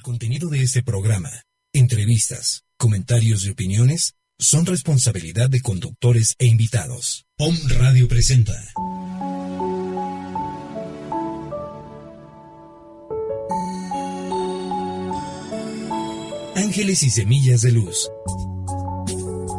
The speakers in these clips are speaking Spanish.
El contenido de este programa, entrevistas, comentarios y opiniones son responsabilidad de conductores e invitados. POM Radio presenta. Ángeles y Semillas de Luz.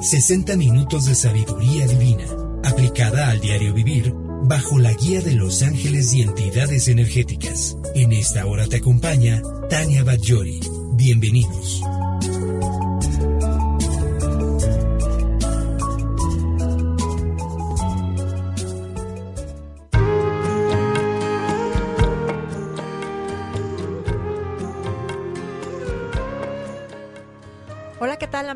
60 minutos de sabiduría divina, aplicada al diario vivir, bajo la guía de los ángeles y entidades energéticas. En esta hora te acompaña Tania Bajori. Bienvenidos.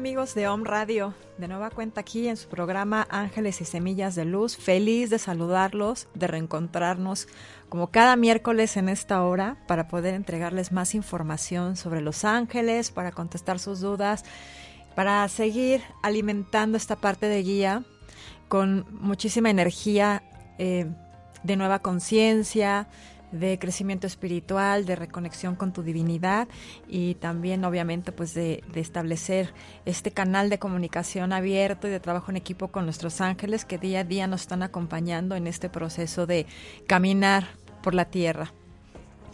Amigos de OM Radio? De nueva cuenta aquí en su programa Ángeles y Semillas de Luz. Feliz de saludarlos, de reencontrarnos como cada miércoles en esta hora para poder entregarles más información sobre los ángeles, para contestar sus dudas, para seguir alimentando esta parte de guía con muchísima energía eh, de nueva conciencia, de crecimiento espiritual, de reconexión con tu divinidad y también obviamente pues de, establecer este canal de comunicación abierto y de trabajo en equipo con nuestros ángeles que día a día nos están acompañando en este proceso de caminar por la tierra.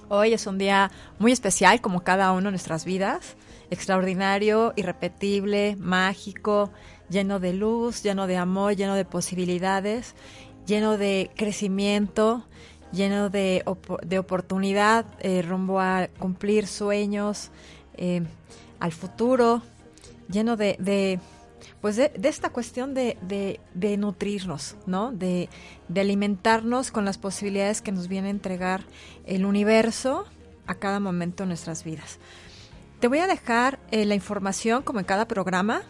Hoy es un día muy especial como cada uno de nuestras vidas, extraordinario, irrepetible, mágico, lleno de luz, lleno de amor, lleno de posibilidades, lleno de crecimiento, lleno de, op de oportunidad eh, rumbo a cumplir sueños, eh, al futuro, lleno de, de pues de, de, esta cuestión de, de, de nutrirnos, ¿no? De, alimentarnos con las posibilidades que nos viene a entregar el universo a cada momento de nuestras vidas. Te voy a dejar eh, la información, como en cada programa,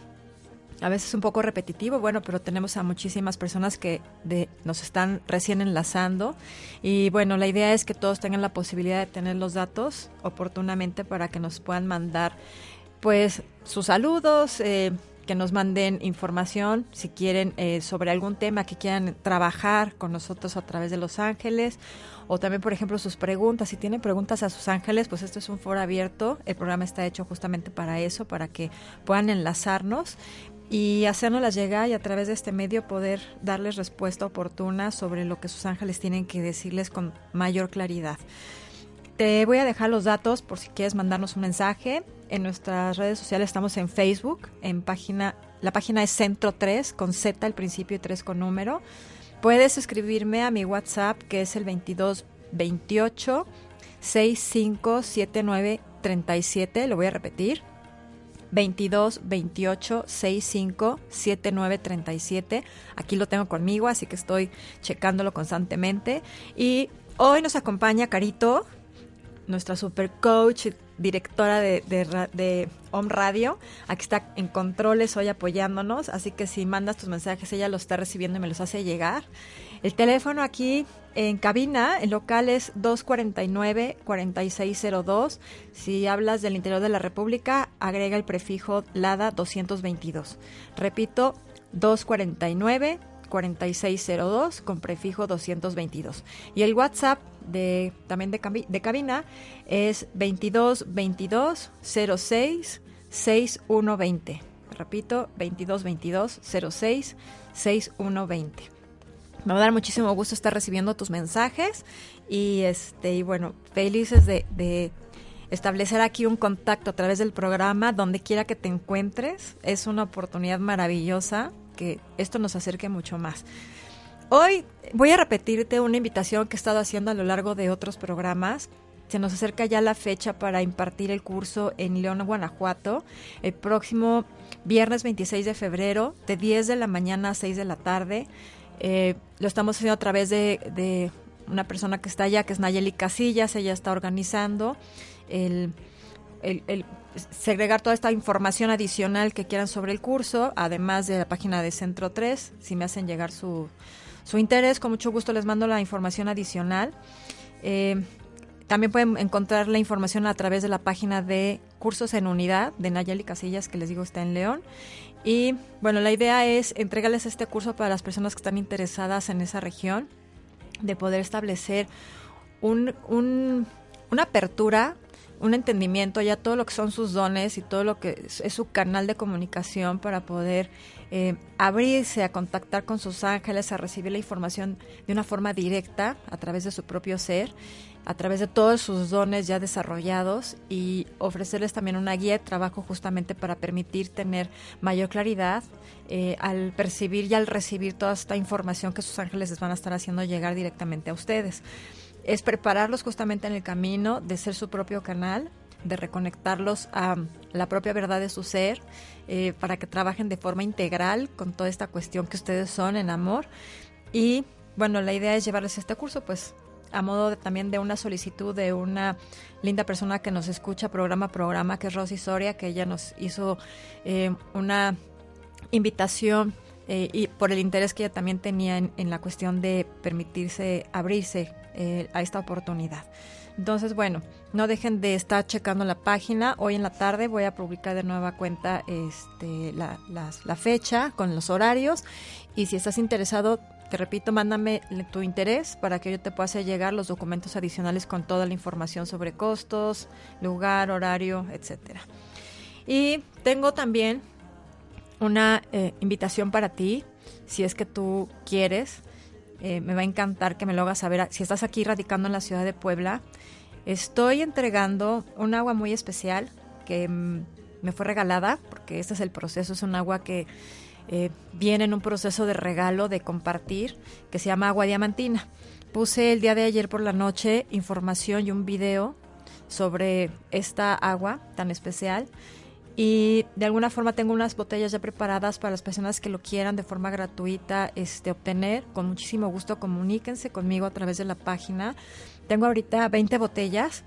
a veces un poco repetitivo, bueno, pero tenemos a muchísimas personas que de, nos están recién enlazando. Y bueno, la idea es que todos tengan la posibilidad de tener los datos oportunamente para que nos puedan mandar pues sus saludos, eh, que nos manden información si quieren eh, sobre algún tema que quieran trabajar con nosotros a través de Los Ángeles. O también por ejemplo sus preguntas. Si tienen preguntas a sus ángeles pues esto es un foro abierto. El programa está hecho justamente para eso para que puedan enlazarnos y hacérnoslas llegar y a través de este medio poder darles respuesta oportuna sobre lo que sus ángeles tienen que decirles con mayor claridad. Te voy a dejar los datos por si quieres mandarnos un mensaje. En nuestras redes sociales estamos en Facebook, en página, la página es Centro 3 con Z al principio y 3 con número. Puedes escribirme a mi WhatsApp que es el 2228 657937, lo voy a repetir, 22 28 65 79 37. Aquí lo tengo conmigo, así que estoy checándolo constantemente. Y hoy nos acompaña Carito, nuestra super coach, directora de, de, Home Radio. Aquí está en controles hoy apoyándonos, así que si mandas tus mensajes, ella los está recibiendo y me los hace llegar. El teléfono aquí en cabina, el local es 249-4602. Si hablas del interior de la República, agrega el prefijo LADA 222. Repito, 249 4602 con prefijo 222. Y el WhatsApp de también de, cabina es 2222 06 6120. Repito, 2222 06 6120. Me va a dar muchísimo gusto estar recibiendo tus mensajes y este y bueno, felices de, de establecer aquí un contacto a través del programa donde quiera que te encuentres. Es una oportunidad maravillosa que esto nos acerque mucho más. Hoy voy a repetirte una invitación que he estado haciendo a lo largo de otros programas. Se nos acerca ya la fecha para impartir el curso en León, Guanajuato, el próximo viernes 26 de febrero, de 10 de la mañana a 6 de la tarde. Eh, lo estamos haciendo a través de, una persona que está allá, que es Nayeli Casillas, ella está organizando el, el, el, segregar toda esta información adicional que quieran sobre el curso, además de la página de Centro 3, si me hacen llegar su, su interés, con mucho gusto les mando la información adicional. Eh, también pueden encontrar la información a través de la página de Cursos en Unidad de Nayeli Casillas, que les digo está en León. Y bueno, la idea es entregarles este curso para las personas que están interesadas en esa región, de poder establecer un, un, una apertura un entendimiento, ya todo lo que son sus dones y todo lo que es, su canal de comunicación para poder eh, abrirse a contactar con sus ángeles, a recibir la información de una forma directa a través de su propio ser a través de todos sus dones ya desarrollados y ofrecerles también una guía de trabajo justamente para permitir tener mayor claridad eh, al percibir y al recibir toda esta información que sus ángeles les van a estar haciendo llegar directamente a ustedes. Es prepararlos justamente en el camino de ser su propio canal, de reconectarlos a la propia verdad de su ser, eh, para que trabajen de forma integral con toda esta cuestión que ustedes son en amor. Y bueno, la idea es llevarles este curso, pues a modo también de una solicitud de una linda persona que nos escucha programa a programa, que es Rosy Soria, que ella nos hizo eh, una invitación eh, y por el interés que ella también tenía en, la cuestión de permitirse abrirse eh, a esta oportunidad. Entonces, bueno, no dejen de estar checando la página. Hoy en la tarde voy a publicar de nueva cuenta este, la, la fecha con los horarios. Y si estás interesado, te repito, mándame tu interés para que yo te pueda hacer llegar los documentos adicionales con toda la información sobre costos, lugar, horario, etcétera. Y tengo también una eh, invitación para ti, si es que tú quieres. Eh, me va a encantar que me lo hagas saber. Si estás aquí radicando en la ciudad de Puebla, estoy entregando un agua muy especial que mm, me fue regalada, porque este es el proceso, es un agua que eh, viene en un proceso de regalo, de compartir, que se llama Agua Diamantina. Puse el día de ayer por la noche información y un video sobre esta agua tan especial y de alguna forma tengo unas botellas ya preparadas para las personas que lo quieran de forma gratuita este, obtener. Con muchísimo gusto comuníquense conmigo a través de la página. Tengo ahorita 20 botellas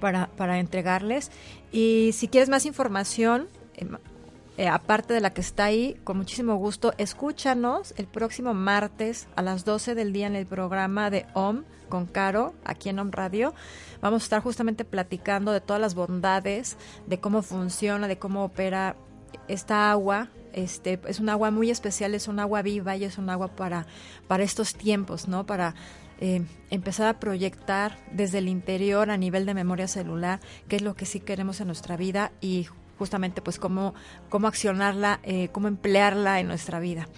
para, para entregarles y si quieres más información, em, eh, aparte de la que está ahí, con muchísimo gusto, escúchanos el próximo martes a las 12 del día en el programa de OM con Caro, aquí en OM Radio. Vamos a estar justamente platicando de todas las bondades, de cómo funciona, de cómo opera esta agua. Este, es un agua muy especial, es un agua viva y es un agua para, para estos tiempos, ¿no? Para eh, empezar a proyectar desde el interior a nivel de memoria celular qué es lo que sí queremos en nuestra vida y justamente pues cómo, cómo accionarla, eh, cómo emplearla en nuestra vida.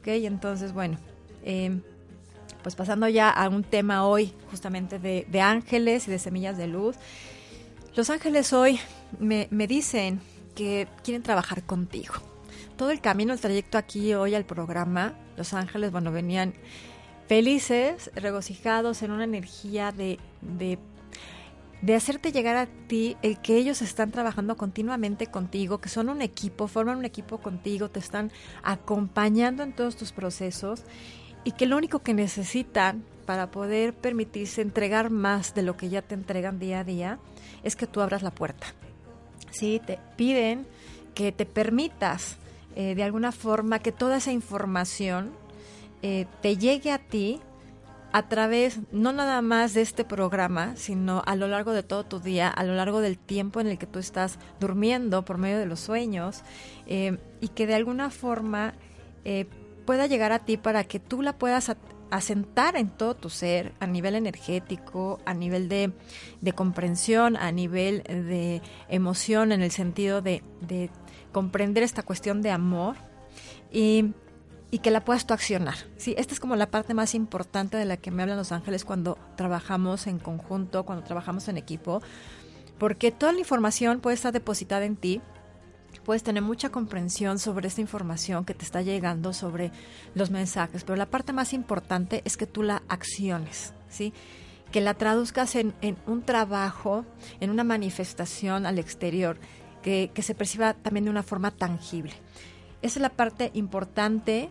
¿Ok? Entonces, bueno, eh, pues pasando ya a un tema hoy justamente de, de, ángeles y de semillas de luz. Los ángeles hoy me, me dicen que quieren trabajar contigo. Todo el camino, el trayecto aquí hoy al programa, los ángeles, bueno, venían felices, regocijados en una energía de de hacerte llegar a ti el que ellos están trabajando continuamente contigo, que son un equipo, forman un equipo contigo, te están acompañando en todos tus procesos y que lo único que necesitan para poder permitirse entregar más de lo que ya te entregan día a día es que tú abras la puerta. Sí, te piden que te permitas eh, de alguna forma que toda esa información eh, te llegue a ti a través no nada más de este programa, sino a lo largo de todo tu día, a lo largo del tiempo en el que tú estás durmiendo por medio de los sueños, eh, y que de alguna forma eh, pueda llegar a ti para que tú la puedas asentar en todo tu ser, a nivel energético, a nivel de, comprensión, a nivel de emoción, en el sentido de, de comprender esta cuestión de amor. Y y que la puedas tú accionar. Sí, esta es como la parte más importante de la que me hablan los ángeles cuando trabajamos en conjunto, cuando trabajamos en equipo, porque toda la información puede estar depositada en ti, puedes tener mucha comprensión sobre esta información que te está llegando, sobre los mensajes, pero la parte más importante es que tú la acciones, ¿sí? que la traduzcas en, en un trabajo, en una manifestación al exterior, que, que se perciba también de una forma tangible. Esa es la parte importante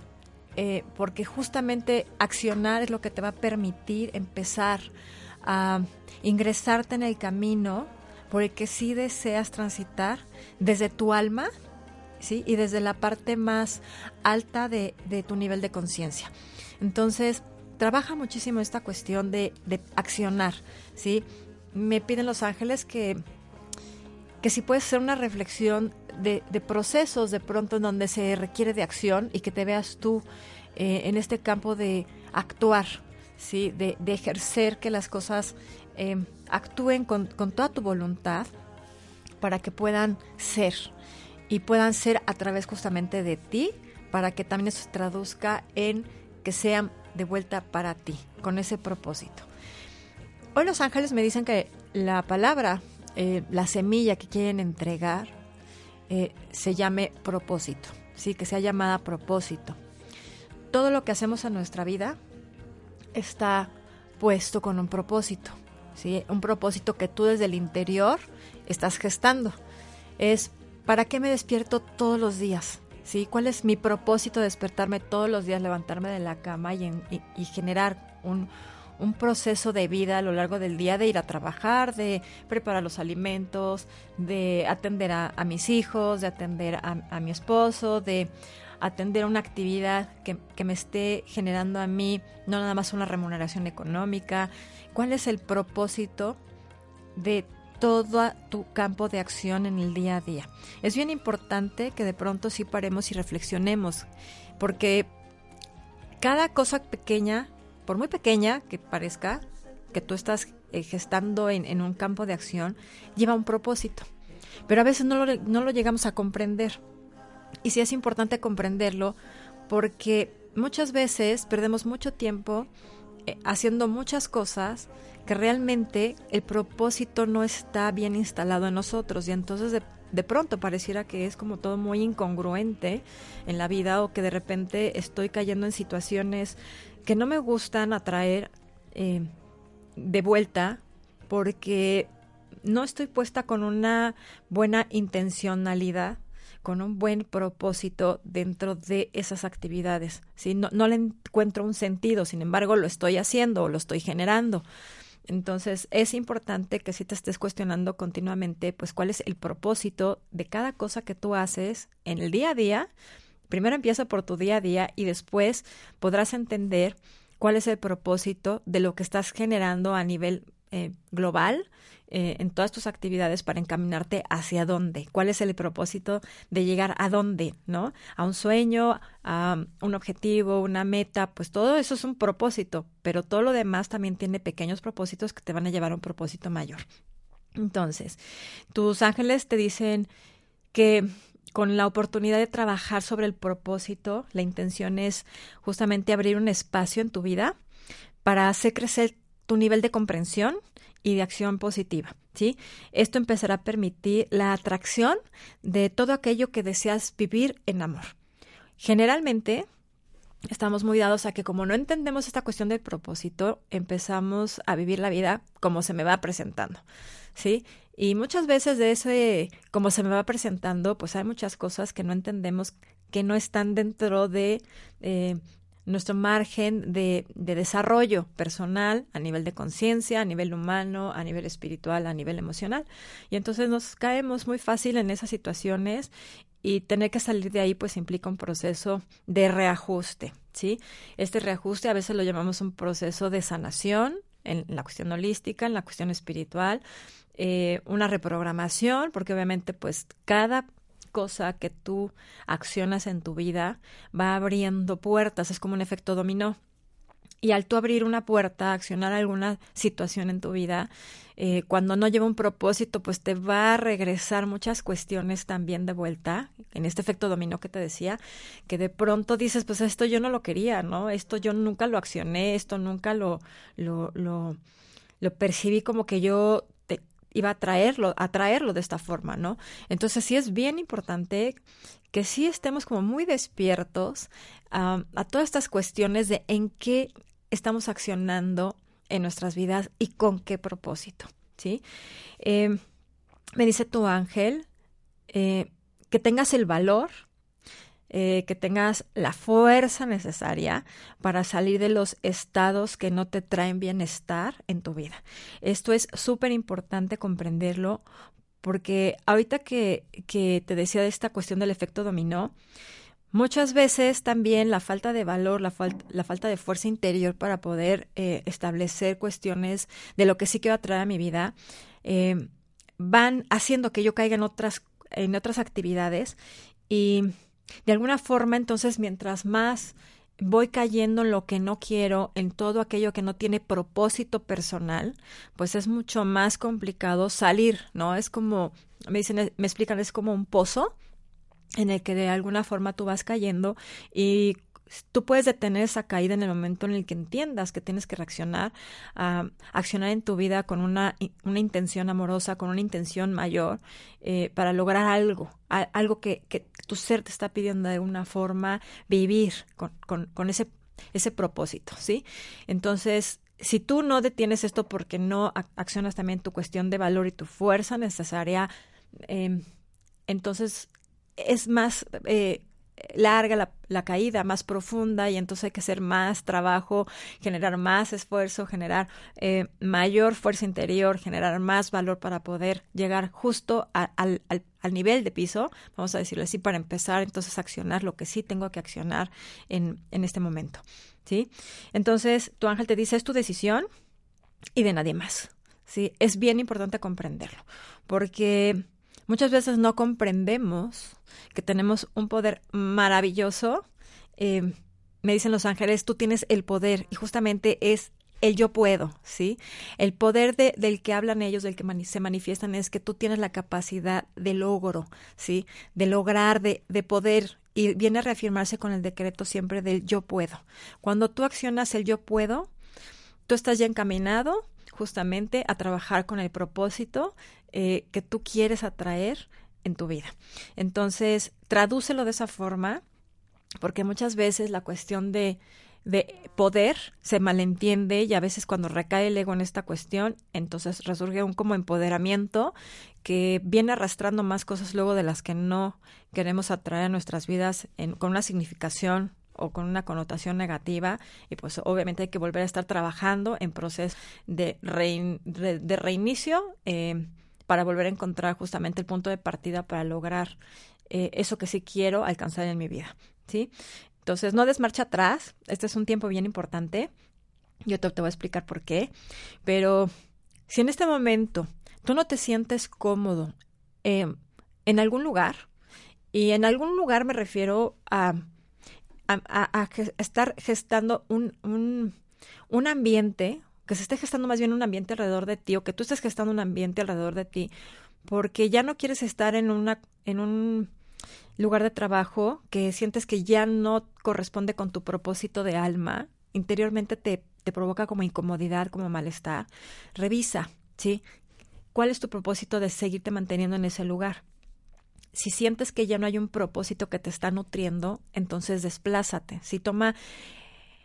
eh, porque justamente accionar es lo que te va a permitir empezar a ingresarte en el camino por el que sí deseas transitar desde tu alma ¿sí? y desde la parte más alta de, tu nivel de conciencia. Entonces, trabaja muchísimo esta cuestión de, accionar. ¿sí? Me piden los ángeles que, que si puedes hacer una reflexión de, procesos de pronto en donde se requiere de acción y que te veas tú eh, en este campo de actuar, ¿sí? de, ejercer que las cosas eh, actúen con, con toda tu voluntad para que puedan ser y puedan ser a través justamente de ti, para que también eso se traduzca en que sean de vuelta para ti, con ese propósito. Hoy los ángeles me dicen que la palabra, eh, la semilla que quieren entregar, eh, se llame propósito, ¿sí? que sea llamada propósito. Todo lo que hacemos en nuestra vida está puesto con un propósito, ¿sí? un propósito que tú desde el interior estás gestando. Es, ¿para qué me despierto todos los días? ¿Sí? ¿Cuál es mi propósito de despertarme todos los días, levantarme de la cama y, y generar un, un proceso de vida a lo largo del día de ir a trabajar, de preparar los alimentos, de atender a, mis hijos, de atender a, mi esposo, de atender una actividad que, que, me esté generando a mí no nada más una remuneración económica. ¿Cuál es el propósito de todo tu campo de acción en el día a día? Es bien importante que de pronto sí paremos y reflexionemos, porque cada cosa pequeña por muy pequeña que parezca, que tú estás eh, gestando en, un campo de acción, lleva un propósito. Pero a veces no lo, no lo llegamos a comprender. Y sí es importante comprenderlo porque muchas veces perdemos mucho tiempo eh, haciendo muchas cosas que realmente el propósito no está bien instalado en nosotros y entonces de, de, pronto pareciera que es como todo muy incongruente en la vida o que de repente estoy cayendo en situaciones que no me gustan atraer eh, de vuelta porque no estoy puesta con una buena intencionalidad, con un buen propósito dentro de esas actividades. ¿sí? No, no le encuentro un sentido, sin embargo lo estoy haciendo o lo estoy generando. Entonces es importante que si te estés cuestionando continuamente, pues cuál es el propósito de cada cosa que tú haces en el día a día Primero empieza por tu día a día y después podrás entender cuál es el propósito de lo que estás generando a nivel eh, global eh, en todas tus actividades para encaminarte hacia dónde, cuál es el propósito de llegar a dónde, ¿no? A un sueño, a un objetivo, una meta, pues todo eso es un propósito, pero todo lo demás también tiene pequeños propósitos que te van a llevar a un propósito mayor. Entonces, tus ángeles te dicen que con la oportunidad de trabajar sobre el propósito, la intención es justamente abrir un espacio en tu vida para hacer crecer tu nivel de comprensión y de acción positiva, ¿sí? Esto empezará a permitir la atracción de todo aquello que deseas vivir en amor. Generalmente estamos muy dados a que como no entendemos esta cuestión del propósito, empezamos a vivir la vida como se me va presentando, ¿sí? Y muchas veces de ese, como se me va presentando, pues hay muchas cosas que no entendemos, que no están dentro de eh, nuestro margen de, de, desarrollo personal a nivel de conciencia, a nivel humano, a nivel espiritual, a nivel emocional. Y entonces nos caemos muy fácil en esas situaciones y tener que salir de ahí pues implica un proceso de reajuste, ¿sí? Este reajuste a veces lo llamamos un proceso de sanación en la cuestión holística, en la cuestión espiritual, eh, una reprogramación, porque obviamente pues cada cosa que tú accionas en tu vida va abriendo puertas, es como un efecto dominó. Y al tú abrir una puerta, accionar alguna situación en tu vida, eh, cuando no lleva un propósito, pues te va a regresar muchas cuestiones también de vuelta, en este efecto dominó que te decía, que de pronto dices, pues esto yo no lo quería, ¿no? Esto yo nunca lo accioné, esto nunca lo, lo, lo, lo percibí como que yo iba a traerlo, a traerlo de esta forma, ¿no? Entonces sí es bien importante que sí estemos como muy despiertos a todas estas cuestiones de en qué estamos accionando en nuestras vidas y con qué propósito, ¿sí? Eh, me dice tu ángel eh, que tengas el valor eh, que tengas la fuerza necesaria para salir de los estados que no te traen bienestar en tu vida. Esto es súper importante comprenderlo porque ahorita que, que te decía de esta cuestión del efecto dominó, Muchas veces también la falta de valor, la, la falta de fuerza interior para poder eh, establecer cuestiones de lo que sí quiero atraer a mi vida, eh, van haciendo que yo caiga en otras, en otras actividades y de alguna forma, entonces, mientras más voy cayendo en lo que no quiero, en todo aquello que no tiene propósito personal, pues es mucho más complicado salir, ¿no? Es como, me dicen, me explican, es como un pozo en el que de alguna forma tú vas cayendo y tú puedes detener esa caída en el momento en el que entiendas que tienes que reaccionar, a accionar en tu vida con una, una intención amorosa, con una intención mayor, eh, para lograr algo, algo que, que, tu ser te está pidiendo de alguna forma vivir con, con, con ese, ese propósito, ¿sí? Entonces, si tú no detienes esto porque no accionas también tu cuestión de valor y tu fuerza necesaria, eh, entonces es más eh, larga la, caída, más profunda y entonces hay que hacer más trabajo, generar más esfuerzo, generar eh, mayor fuerza interior, generar más valor para poder llegar justo al, al, nivel de piso, vamos a decirlo así, para empezar entonces a accionar lo que sí tengo que accionar en, en este momento. ¿sí? Entonces tu ángel te dice, es tu decisión y de nadie más. ¿sí? Es bien importante comprenderlo porque muchas veces no comprendemos que tenemos un poder maravilloso. Eh, me dicen los ángeles, tú tienes el poder y justamente es el yo puedo, ¿sí? El poder de, del que hablan ellos, del que se manifiestan, es que tú tienes la capacidad de logro, ¿sí? De lograr, de, de poder. Y viene a reafirmarse con el decreto siempre del yo puedo. Cuando tú accionas el yo puedo, tú estás ya encaminado justamente a trabajar con el propósito eh, que tú quieres atraer en tu vida. Entonces, tradúcelo de esa forma, porque muchas veces la cuestión de, de poder se malentiende y a veces cuando recae el ego en esta cuestión, entonces resurge un como empoderamiento que viene arrastrando más cosas luego de las que no queremos atraer a nuestras vidas en, con una significación o con una connotación negativa y pues obviamente hay que volver a estar trabajando en proceso de, reinicio eh, para volver a encontrar justamente el punto de partida para lograr eh, eso que sí quiero alcanzar en mi vida, ¿sí? Entonces, no des marcha atrás. Este es un tiempo bien importante. Yo te, te voy a explicar por qué. Pero si en este momento tú no te sientes cómodo eh, en algún lugar, y en algún lugar me refiero a, a, estar gestando un, un, un ambiente que se esté gestando más bien un ambiente alrededor de ti o que tú estés gestando un ambiente alrededor de ti porque ya no quieres estar en una en un lugar de trabajo que sientes que ya no corresponde con tu propósito de alma, interiormente te, te provoca como incomodidad, como malestar, revisa, ¿sí? ¿Cuál es tu propósito de seguirte manteniendo en ese lugar? Si sientes que ya no hay un propósito que te está nutriendo, entonces desplázate. Si toma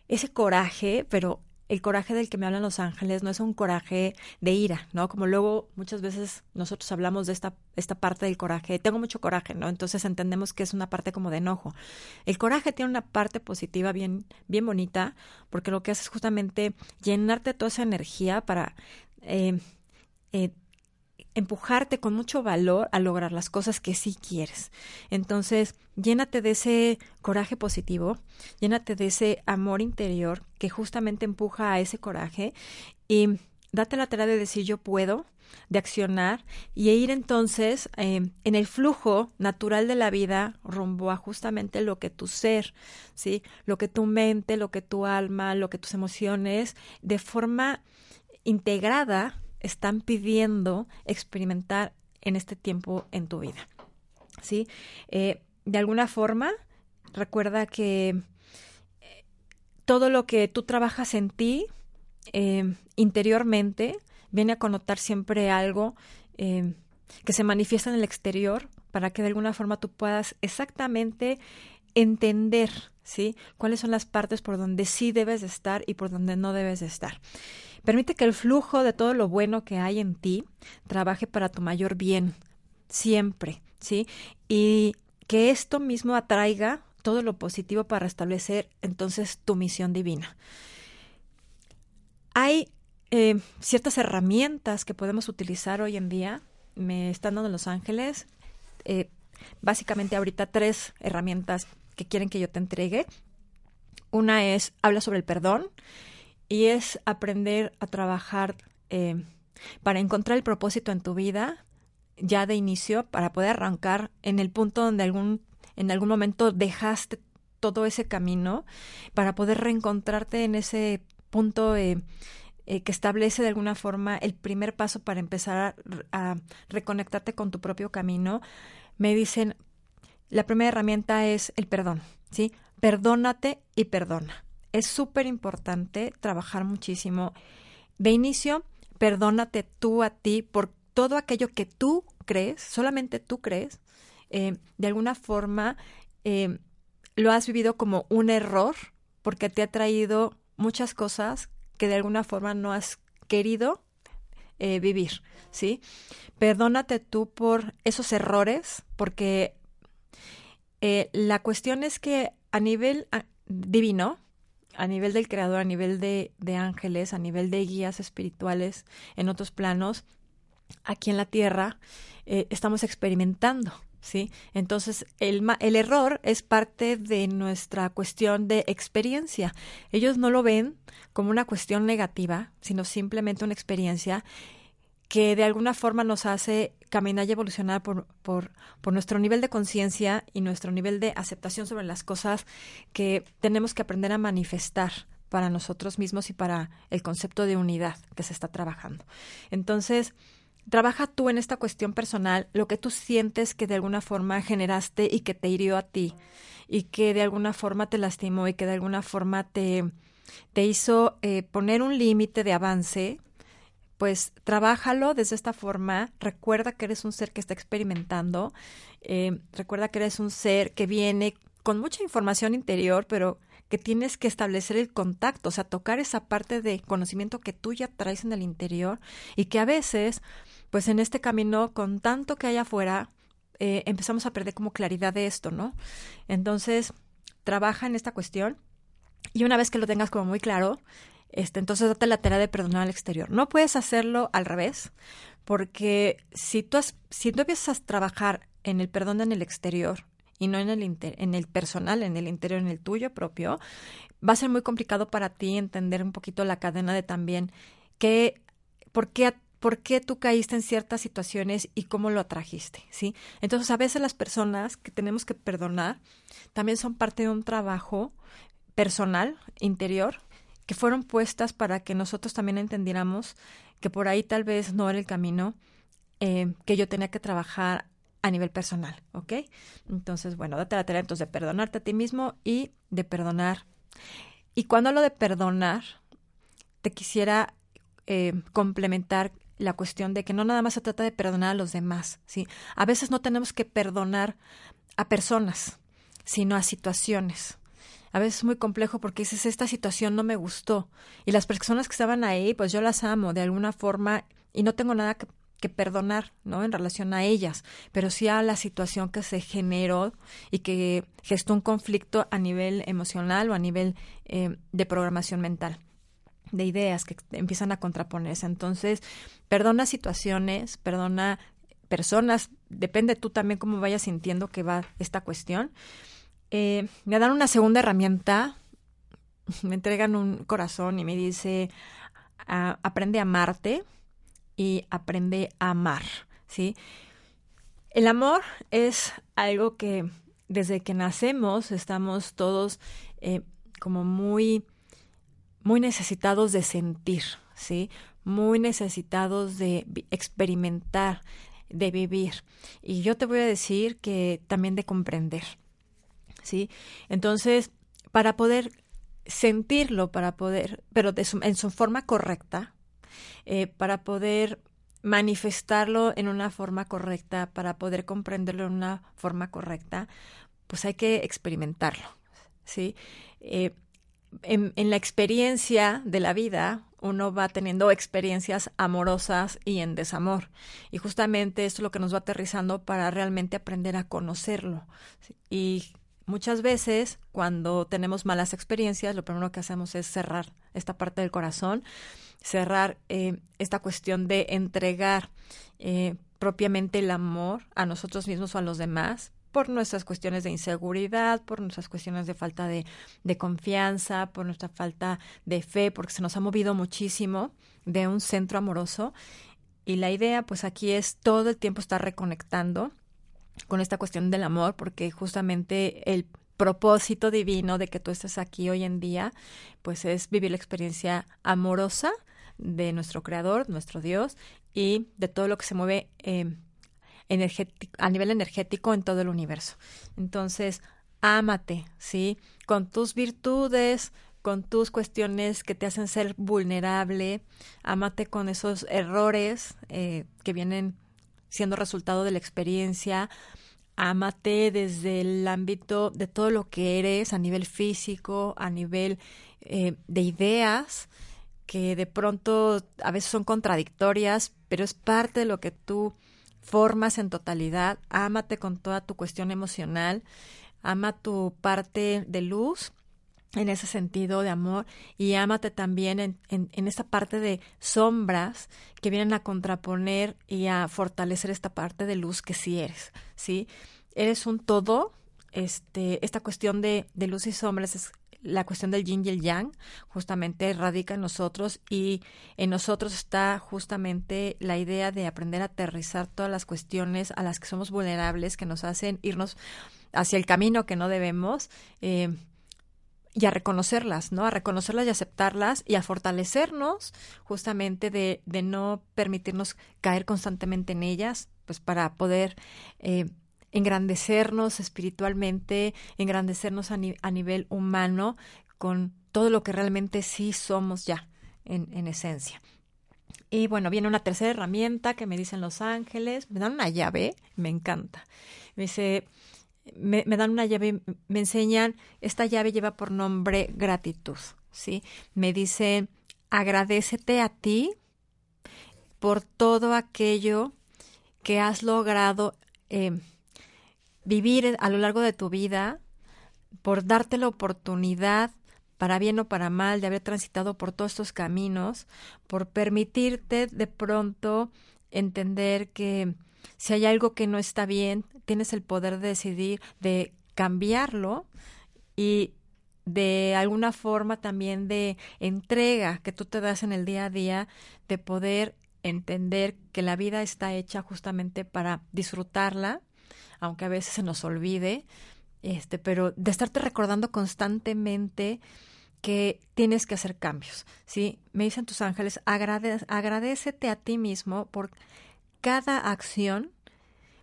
ese coraje, pero el coraje del que me hablan los ángeles no es un coraje de ira, ¿no? Como luego muchas veces nosotros hablamos de esta, esta parte del coraje, tengo mucho coraje, ¿no? Entonces entendemos que es una parte como de enojo. El coraje tiene una parte positiva bien, bien bonita, porque lo que hace es justamente llenarte toda esa energía para eh, eh, empujarte con mucho valor a lograr las cosas que sí quieres. Entonces, llénate de ese coraje positivo, llénate de ese amor interior que justamente empuja a ese coraje y date la tarea de decir yo puedo, de accionar y ir entonces eh, en el flujo natural de la vida rumbo a justamente lo que tu ser, ¿sí? Lo que tu mente, lo que tu alma, lo que tus emociones, de forma integrada están pidiendo experimentar en este tiempo en tu vida. ¿Sí? Eh, de alguna forma, recuerda que eh, todo lo que tú trabajas en ti eh, interiormente viene a connotar siempre algo que se manifiesta en el exterior para que de alguna forma tú puedas exactamente entender, ¿sí? Cuáles son las partes por donde sí debes de estar y por donde no debes de estar. Permite que el flujo de todo lo bueno que hay en ti trabaje para tu mayor bien, siempre, ¿sí? Y que esto mismo atraiga todo lo positivo para establecer entonces tu misión divina. Hay eh, ciertas herramientas que podemos utilizar hoy en día. Me están dando Los Ángeles. Eh, básicamente ahorita tres herramientas que quieren que yo te entregue. Una es, habla sobre el perdón y es aprender a trabajar eh, para encontrar el propósito en tu vida ya de inicio para poder arrancar en el punto donde algún en algún momento dejaste todo ese camino para poder reencontrarte en ese punto eh, eh, que establece de alguna forma el primer paso para empezar a, a, reconectarte con tu propio camino, me dicen, la primera herramienta es el perdón, ¿sí? Perdónate y perdona. Es súper importante trabajar muchísimo. De inicio, perdónate tú a ti por todo aquello que tú crees, solamente tú crees, eh, de alguna forma eh, lo has vivido como un error porque te ha traído muchas cosas que de alguna forma no has querido eh, vivir, ¿sí? Perdónate tú por esos errores, porque la cuestión es que a nivel ah, divino, a nivel del creador, a nivel de, de ángeles, a nivel de guías espirituales en otros planos, aquí en la Tierra, eh, estamos experimentando. ¿Sí? Entonces, el, el error es parte de nuestra cuestión de experiencia. Ellos no lo ven como una cuestión negativa, sino simplemente una experiencia que de alguna forma nos hace caminar y evolucionar por, por, por nuestro nivel de conciencia y nuestro nivel de aceptación sobre las cosas que tenemos que aprender a manifestar para nosotros mismos y para el concepto de unidad que se está trabajando. Entonces, trabaja tú en esta cuestión personal lo que tú sientes que de alguna forma generaste y que te hirió a ti y que de alguna forma te lastimó y que de alguna forma te, te hizo eh, poner un límite de avance pues trabájalo desde esta forma, recuerda que eres un ser que está experimentando, eh, recuerda que eres un ser que viene con mucha información interior, pero que tienes que establecer el contacto, o sea, tocar esa parte de conocimiento que tú ya traes en el interior y que a veces, pues en este camino, con tanto que hay afuera, eh, empezamos a perder como claridad de esto, ¿no? Entonces, trabaja en esta cuestión y una vez que lo tengas como muy claro, este, entonces date la tarea de perdonar al exterior. No puedes hacerlo al revés, porque si tú, has, si tú empiezas a trabajar en el perdón en el exterior y no en el, en el personal, en el interior, en el tuyo propio, va a ser muy complicado para ti entender un poquito la cadena de también que, por qué por qué tú caíste en ciertas situaciones y cómo lo atrajiste, ¿sí? Entonces, a veces las personas que tenemos que perdonar también son parte de un trabajo personal, interior, que fueron puestas para que nosotros también entendiéramos que por ahí tal vez no era el camino eh, que yo tenía que trabajar a nivel personal, ¿ok? Entonces, bueno, date la tarea entonces de perdonarte a ti mismo y de perdonar. Y cuando hablo de perdonar, te quisiera eh, complementar la cuestión de que no nada más se trata de perdonar a los demás, ¿sí? A veces no tenemos que perdonar a personas, sino a situaciones a veces es muy complejo porque dices, esta situación no me gustó. Y las personas que estaban ahí, pues yo las amo de alguna forma y no tengo nada que, perdonar, ¿no? En relación a ellas, pero sí a la situación que se generó y que gestó un conflicto a nivel emocional o a nivel eh, de programación mental de ideas que empiezan a contraponerse. Entonces, perdona situaciones, perdona personas, depende tú también cómo vayas sintiendo que va esta cuestión eh, me dan una segunda herramienta, me entregan un corazón y me dice, aprende a amarte y aprende a amar, ¿sí? El amor es algo que desde que nacemos estamos todos eh, como muy, muy necesitados de sentir, ¿sí? Muy necesitados de experimentar, de vivir. Y yo te voy a decir que también de comprender. ¿Sí? Entonces, para poder sentirlo, para poder, pero en su forma correcta, eh, para poder manifestarlo en una forma correcta, para poder comprenderlo en una forma correcta, pues hay que experimentarlo, ¿sí? Eh, en, la experiencia de la vida, uno va teniendo experiencias amorosas y en desamor. Y justamente esto es lo que nos va aterrizando para realmente aprender a conocerlo. Y Muchas veces, cuando tenemos malas experiencias, lo primero que hacemos es cerrar esta parte del corazón, cerrar eh, esta cuestión de entregar eh, propiamente el amor a nosotros mismos o a los demás por nuestras cuestiones de inseguridad, por nuestras cuestiones de falta de, de confianza, por nuestra falta de fe, porque se nos ha movido muchísimo de un centro amoroso. Y la idea, pues aquí es todo el tiempo estar reconectando con esta cuestión del amor, porque justamente el propósito divino de que tú estés aquí hoy en día, pues es vivir la experiencia amorosa de nuestro Creador, nuestro Dios, y de todo lo que se mueve eh, a nivel energético en todo el universo. Entonces, ámate, ¿sí? Con tus virtudes, con tus cuestiones que te hacen ser vulnerable, ámate con esos errores eh, que vienen siendo resultado de la experiencia, ámate desde el ámbito de todo lo que eres a nivel físico, a nivel eh, de ideas, que de pronto a veces son contradictorias, pero es parte de lo que tú formas en totalidad. Ámate con toda tu cuestión emocional, ama tu parte de luz en ese sentido de amor y ámate también en, en, en, esta parte de sombras que vienen a contraponer y a fortalecer esta parte de luz que sí eres, ¿sí? Eres un todo, este, esta cuestión de, de luz y sombras es la cuestión del yin y el yang justamente radica en nosotros y en nosotros está justamente la idea de aprender a aterrizar todas las cuestiones a las que somos vulnerables que nos hacen irnos hacia el camino que no debemos eh, y a reconocerlas, ¿no? A reconocerlas y aceptarlas y a fortalecernos justamente de, de no permitirnos caer constantemente en ellas, pues para poder eh, engrandecernos espiritualmente, engrandecernos a, a, nivel humano con todo lo que realmente sí somos ya en, en esencia. Y bueno, viene una tercera herramienta que me dicen los ángeles, me dan una llave, me encanta. Me dice, me, dan una llave, me enseñan, esta llave lleva por nombre gratitud, ¿sí? Me dicen, agradecete a ti por todo aquello que has logrado eh, vivir a lo largo de tu vida, por darte la oportunidad, para bien o para mal, de haber transitado por todos estos caminos, por permitirte de pronto entender que si hay algo que no está bien, tienes el poder de decidir de cambiarlo y de alguna forma también de entrega que tú te das en el día a día, de poder entender que la vida está hecha justamente para disfrutarla, aunque a veces se nos olvide, este, pero de estarte recordando constantemente que tienes que hacer cambios, ¿sí? Me dicen tus ángeles, agrade, agradecete a ti mismo por cada acción,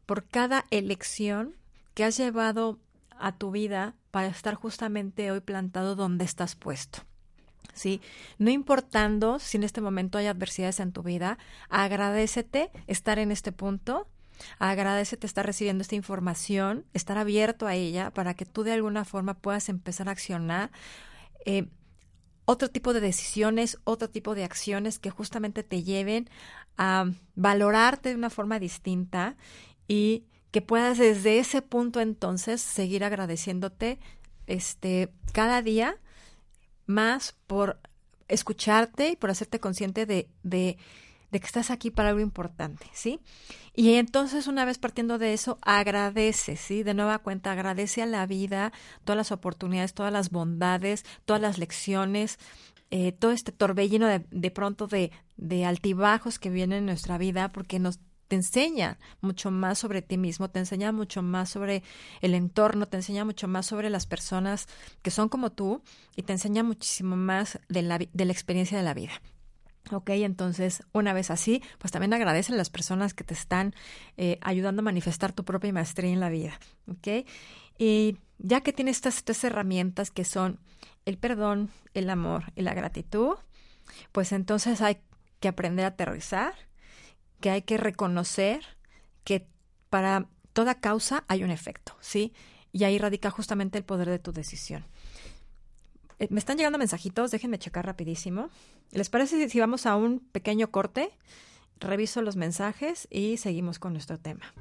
por cada elección que has llevado a tu vida para estar justamente hoy plantado donde estás puesto. ¿Sí? No importando si en este momento hay adversidades en tu vida, agradecete estar en este punto Agradecete estar recibiendo esta información, estar abierto a ella para que tú de alguna forma puedas empezar a accionar eh, otro tipo de decisiones, otro tipo de acciones que justamente te lleven a valorarte de una forma distinta y que puedas desde ese punto entonces seguir agradeciéndote este cada día más por escucharte y por hacerte consciente de, de que estás aquí para algo importante, ¿sí? Y entonces una vez partiendo de eso, agradece, ¿sí? De nueva cuenta, agradece a la vida todas las oportunidades, todas las bondades, todas las lecciones, eh, todo este torbellino de, de pronto de, de altibajos que vienen en nuestra vida, porque nos te enseña mucho más sobre ti mismo, te enseña mucho más sobre el entorno, te enseña mucho más sobre las personas que son como tú y te enseña muchísimo más de la, de la experiencia de la vida. Ok, entonces, una vez así, pues también agradece a las personas que te están eh, ayudando a manifestar tu propia maestría en la vida. Ok, y ya que tienes estas tres herramientas que son el perdón, el amor y la gratitud, pues entonces hay que aprender a aterrizar, que hay que reconocer que para toda causa hay un efecto, ¿sí? Y ahí radica justamente el poder de tu decisión. Eh, me están llegando mensajitos, déjenme checar rapidísimo. ¿Les parece si vamos a un pequeño corte? Reviso los mensajes y seguimos con nuestro tema.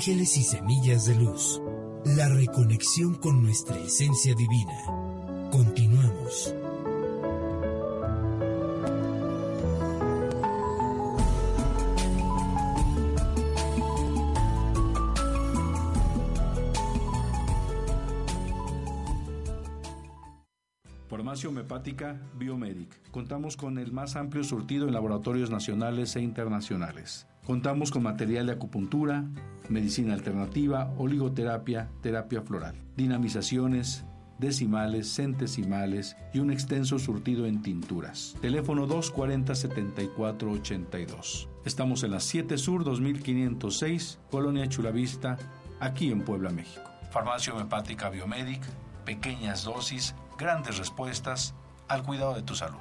Ángeles y semillas de luz. La reconexión con nuestra esencia divina. Biomedic. Contamos con el más amplio surtido en laboratorios nacionales e internacionales. Contamos con material de acupuntura, medicina alternativa, oligoterapia, terapia floral, dinamizaciones, decimales, centesimales y un extenso surtido en tinturas. Teléfono 240-7482. Estamos en la 7 Sur 2506, Colonia Chulavista, aquí en Puebla, México. Farmacia Homeopática Biomedic, pequeñas dosis, grandes respuestas al cuidado de tu salud.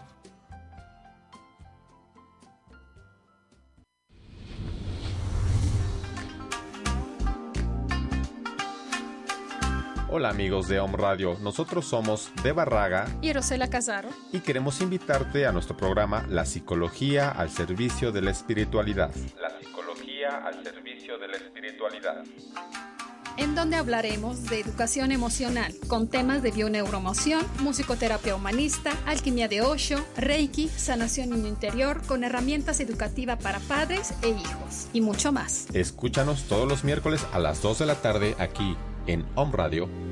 Hola amigos de Om Radio, nosotros somos De Barraga y Rosela Casaro y queremos invitarte a nuestro programa La Psicología al Servicio de la Espiritualidad. La Psicología al Servicio de la Espiritualidad. En donde hablaremos de educación emocional con temas de bioneuromoción, musicoterapia humanista, alquimia de Osho, Reiki, sanación niño interior con herramientas educativas para padres e hijos y mucho más. Escúchanos todos los miércoles a las 2 de la tarde aquí en Home Radio.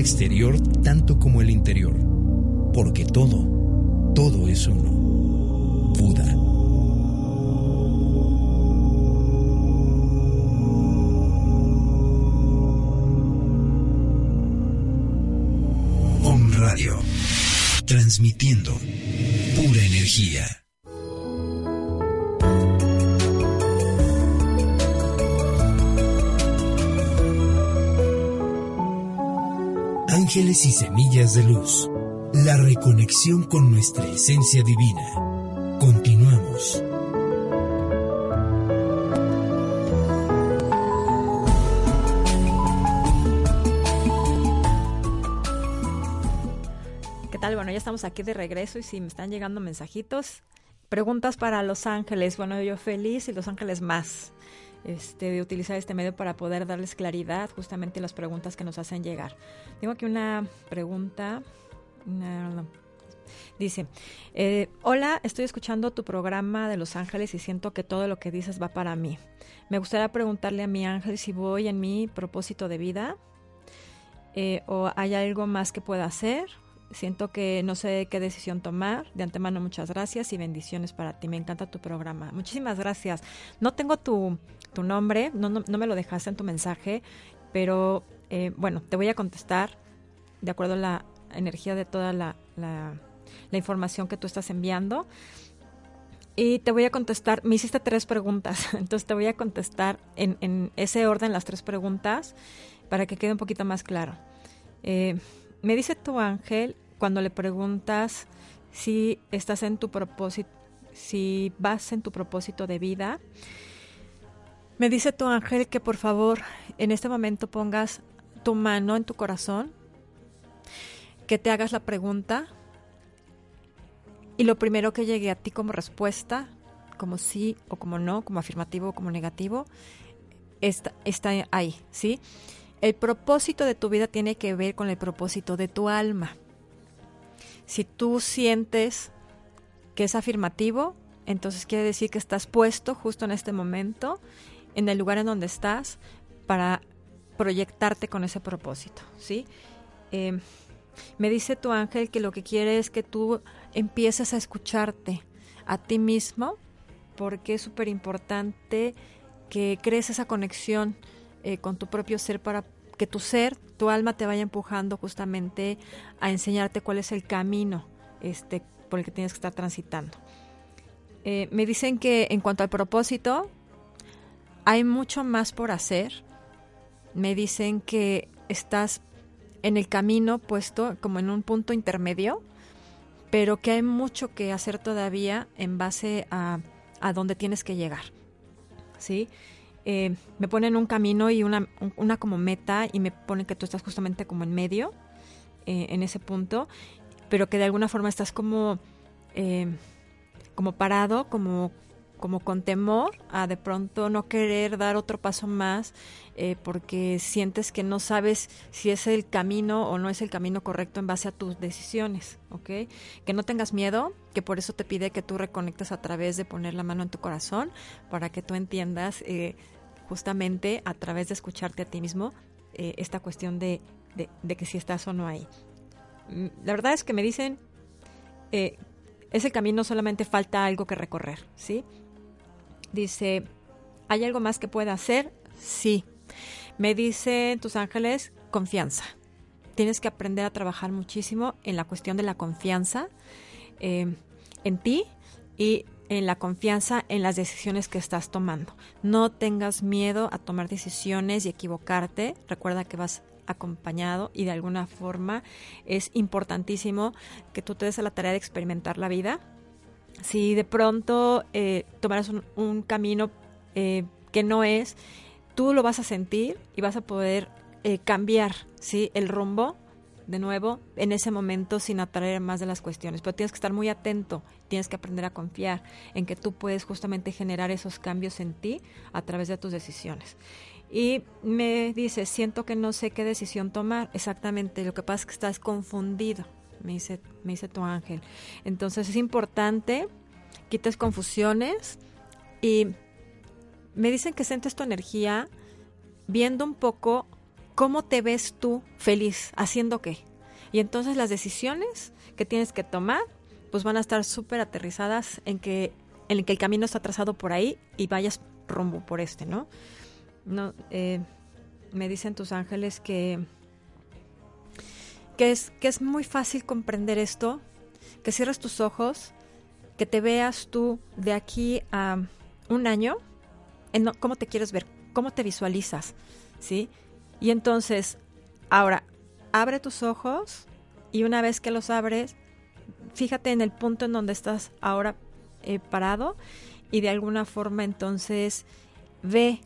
Exterior tanto como el interior, porque todo, todo es uno. Buda. Om Radio. Transmitiendo pura energía. Ángeles y semillas de luz. La reconexión con nuestra esencia divina. Continuamos. ¿Qué tal? Bueno, ya estamos aquí de regreso y si me están llegando mensajitos, preguntas para Los Ángeles. Bueno, yo feliz y Los Ángeles más este, de utilizar este medio para poder darles claridad justamente en las preguntas que nos hacen llegar. Tengo aquí una pregunta. una- Dice, eh, hola, estoy escuchando tu programa de Los Ángeles y siento que todo lo que dices va para mí. Me gustaría preguntarle a mi ángel si voy en mi propósito de vida eh, o hay algo más que pueda hacer. Siento que no sé qué decisión tomar. De antemano, muchas gracias y bendiciones para ti. Me encanta tu programa. Muchísimas gracias. No tengo tu, tu nombre, no, no, me lo dejaste en tu mensaje, pero eh, bueno, te voy a contestar de acuerdo a la energía de toda la, la, la información que tú estás enviando. Y te voy a contestar, me hiciste tres preguntas, entonces te voy a contestar en, en ese orden las tres preguntas para que quede un poquito más claro. Eh, me dice tu ángel cuando le preguntas si estás en tu propósito, si vas en tu propósito de vida. Me dice tu ángel que por favor en este momento pongas tu mano en tu corazón, que te hagas la pregunta y lo primero que llegue a ti como respuesta, como sí o como no, como afirmativo o como negativo, está, está ahí, ¿sí? El propósito de tu vida tiene que ver con el propósito de tu alma. Si tú sientes que es afirmativo, entonces quiere decir que estás puesto justo en este momento en el lugar en donde estás para proyectarte con ese propósito, ¿sí? Em, me dice tu ángel que lo que quiere es que tú empieces a escucharte a ti mismo, porque es súper importante que crees esa conexión eh, con tu propio ser para que tu ser, tu alma te vaya empujando justamente a enseñarte cuál es el camino este, por el que tienes que estar transitando. Eh, me dicen que en cuanto al propósito, hay mucho más por hacer. Me dicen que estás en el camino puesto como en un punto intermedio, pero que hay mucho que hacer todavía en base a, a dónde tienes que llegar. ¿Sí? Eh, me ponen un camino y una, una, como meta y me ponen que tú estás justamente como en medio, eh, en ese punto, pero que de alguna forma estás como, eh, como parado, como como con temor a de pronto no querer dar otro paso más eh, porque sientes que no sabes si es el camino o no es el camino correcto en base a tus decisiones, ¿ok? Que no tengas miedo, que por eso te pide que tú reconectes a través de poner la mano en tu corazón para que tú entiendas eh, justamente a través de escucharte a ti mismo eh, esta cuestión de, de, que si estás o no ahí. Mm, la verdad es que me dicen, ese camino solamente falta algo que recorrer, ¿sí? Dice, ¿hay algo más que pueda hacer? Sí. Me dicen tus ángeles, confianza. Tienes que aprender a trabajar muchísimo en la cuestión de la confianza eh, en ti y en la confianza en las decisiones que estás tomando. No tengas miedo a tomar decisiones y equivocarte. Recuerda que vas acompañado y de alguna forma es importantísimo que tú te des a la tarea de experimentar la vida si de pronto eh, un, camino eh, que no es, tú lo vas a sentir y vas a poder eh, cambiar ¿sí? el rumbo de nuevo en ese momento sin atraer más de las cuestiones. Pero tienes que estar muy atento, tienes que aprender a confiar en que tú puedes justamente generar esos cambios en ti a través de tus decisiones. Y me dice, siento que no sé qué decisión tomar. Exactamente, lo que pasa es que estás confundido me dice, me dice tu ángel. Entonces es importante, quites confusiones y me dicen que sientes tu energía viendo un poco cómo te ves tú feliz, haciendo qué. Y entonces las decisiones que tienes que tomar, pues van a estar súper aterrizadas en que, en el camino está trazado por ahí y vayas rumbo por este, ¿no? no eh, me dicen tus ángeles que que es, que es muy fácil comprender esto, que cierres tus ojos, que te veas tú de aquí a un año, en cómo te quieres ver, cómo te visualizas, ¿sí? Y entonces, ahora, abre tus ojos y una vez que los abres, fíjate en el punto en donde estás ahora eh, parado y de alguna forma entonces ve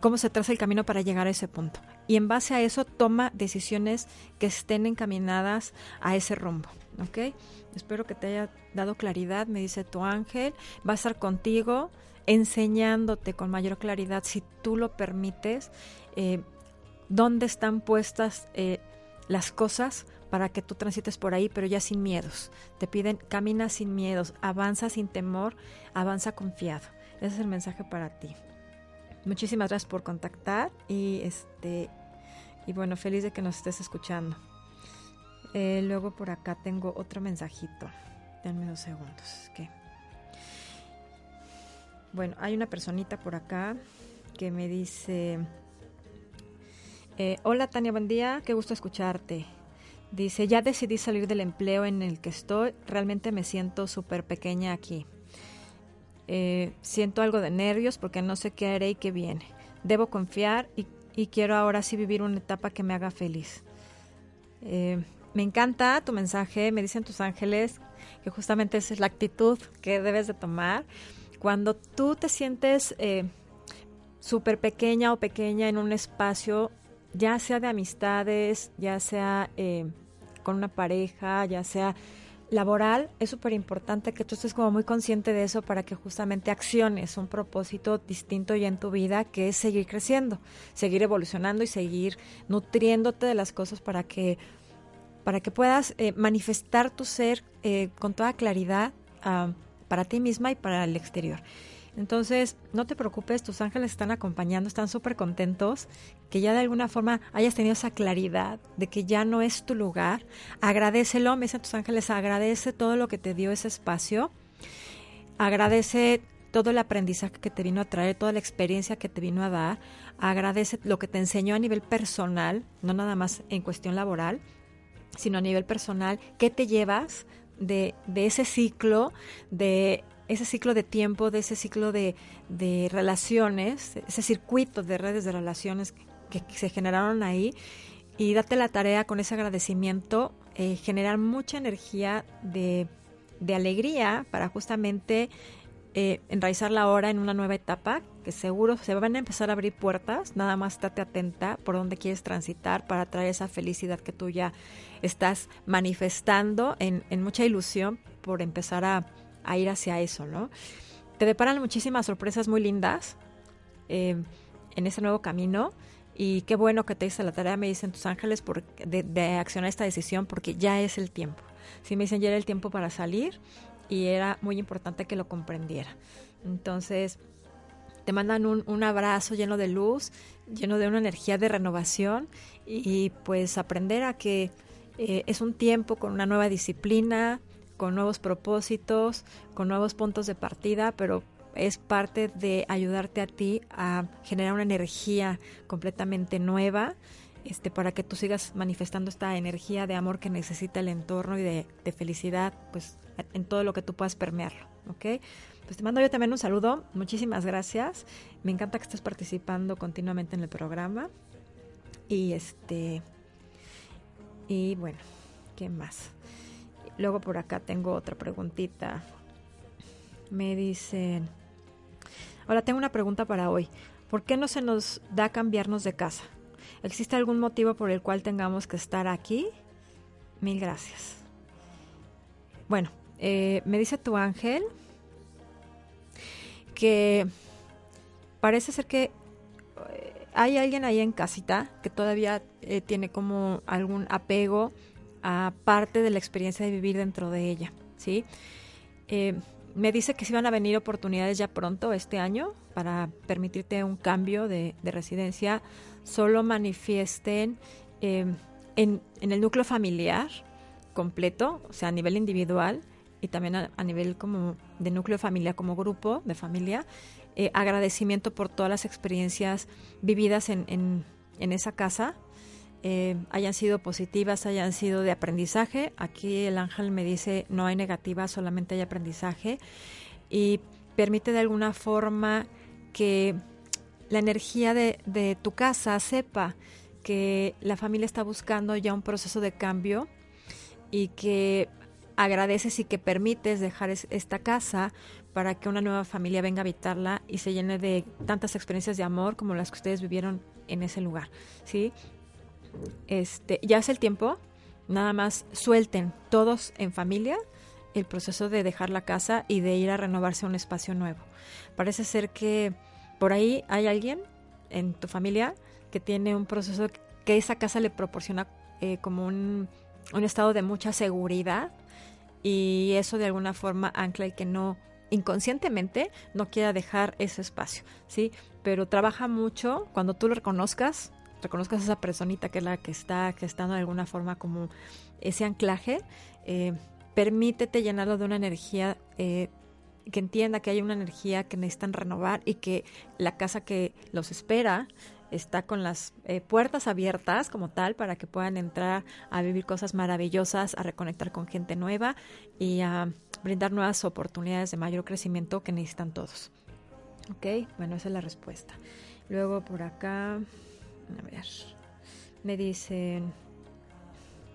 cómo se traza el camino para llegar a ese punto y en base a eso toma decisiones que estén encaminadas a ese rumbo. ¿Ok? Espero que te haya dado claridad, me dice tu ángel, va a estar contigo enseñándote con mayor claridad, si tú lo permites, eh, dónde están puestas eh, las cosas para que tú transites por ahí, pero ya sin miedos. Te piden, camina sin miedos, avanza sin temor, avanza confiado. Ese es el mensaje para ti. Muchísimas gracias por contactar y este y bueno, feliz de que nos estés escuchando. Eh, luego por acá tengo otro mensajito. Denme dos segundos. que Bueno, hay una personita por acá que me dice... Eh, Hola Tania, buen día, qué gusto escucharte. Dice, ya decidí salir del empleo en el que estoy, realmente me siento súper pequeña aquí. Eh, siento algo de nervios porque no sé qué haré y qué viene. Debo confiar y, quiero ahora sí vivir una etapa que me haga feliz. Eh, me encanta tu mensaje, me dicen tus ángeles que justamente esa es la actitud que debes de tomar. Cuando tú te sientes eh, súper pequeña o pequeña en un espacio, ya sea de amistades, ya sea con una pareja, ya sea laboral, es súper importante que tú estés como muy consciente de eso para que justamente acciones un propósito distinto ya en tu vida, que es seguir creciendo, seguir evolucionando y seguir nutriéndote de las cosas para que, para que puedas eh, manifestar tu ser eh, con toda claridad ah, para ti misma y para el exterior. Entonces, no te preocupes, tus ángeles están acompañando, están súper contentos, que ya de alguna forma hayas tenido esa claridad de que ya no es tu lugar. Agradecelo, me dicen tus ángeles, agradece todo lo que te dio ese espacio. Agradece todo el aprendizaje que te vino a traer, toda la experiencia que te vino a dar. Agradece lo que te enseñó a nivel personal, no nada más en cuestión laboral, sino a nivel personal. ¿Qué te llevas de, de ese ciclo de ese ciclo de tiempo, de ese ciclo de, de relaciones, ese circuito de redes de relaciones que, se generaron ahí y date la tarea con ese agradecimiento, eh, generar mucha energía de, de alegría para justamente eh, enraizarla ahora en una nueva etapa, que seguro se van a empezar a abrir puertas, nada más estate atenta por dónde quieres transitar para traer esa felicidad que tú ya estás manifestando en, en mucha ilusión por empezar a, a ir hacia eso, ¿no? Te deparan muchísimas sorpresas muy lindas eh, en ese nuevo camino y qué bueno que te hice la tarea, me dicen tus ángeles, por, de, accionar esta decisión porque ya es el tiempo. Sí, me dicen ya era el tiempo para salir y era muy importante que lo comprendiera. Entonces, te mandan un, un, abrazo lleno de luz, lleno de una energía de renovación y, pues aprender a que eh, es un tiempo con una nueva disciplina, con nuevos propósitos, con nuevos puntos de partida, pero es parte de ayudarte a ti a generar una energía completamente nueva este, para que tú sigas manifestando esta energía de amor que necesita el entorno y de, felicidad pues en todo lo que tú puedas permearlo, ¿ok? Pues te mando yo también un saludo, muchísimas gracias, me encanta que estés participando continuamente en el programa y este y bueno, ¿qué más? Luego por acá tengo otra preguntita. Me dicen, hola, tengo una pregunta para hoy. ¿Por qué no se nos da cambiarnos de casa? ¿Existe algún motivo por el cual tengamos que estar aquí? Mil gracias. Bueno, eh, me dice tu ángel que parece ser que eh, hay alguien ahí en casita que todavía eh, tiene como algún apego a parte de la experiencia de vivir dentro de ella, ¿sí? Eh, me dice que si van a venir oportunidades ya pronto este año para permitirte un cambio de, residencia, solo manifiesten eh, en, el núcleo familiar completo, o sea, a nivel individual y también a, nivel como de núcleo familiar, como grupo de familia, eh, agradecimiento por todas las experiencias vividas en, esa casa, eh, hayan sido positivas, hayan sido de aprendizaje. Aquí el ángel me dice no hay negativas, solamente hay aprendizaje. Y permite de alguna forma que la energía de, de tu casa sepa que la familia está buscando ya un proceso de cambio y que agradeces y que permites dejar esta casa para que una nueva familia venga a habitarla y se llene de tantas experiencias de amor como las que ustedes vivieron en ese lugar, ¿sí? Este, ya es el tiempo, nada más suelten todos en familia el proceso de dejar la casa y de ir a renovarse un espacio nuevo. Parece ser que por ahí hay alguien en tu familia que tiene un proceso que esa casa le proporciona eh, como un, un, estado de mucha seguridad y eso de alguna forma ancla y que no inconscientemente no quiera dejar ese espacio, ¿sí? Pero trabaja mucho cuando tú lo reconozcas, reconozcas a esa personita que es la que está gestando de alguna forma como ese anclaje, eh, permítete llenarlo de una energía eh, que entienda que hay una energía que necesitan renovar y que la casa que los espera está con las eh, puertas abiertas como tal para que puedan entrar a vivir cosas maravillosas, a reconectar con gente nueva y a brindar nuevas oportunidades de mayor crecimiento que necesitan todos. Ok, bueno, esa es la respuesta. Luego por acá a ver. Me dicen.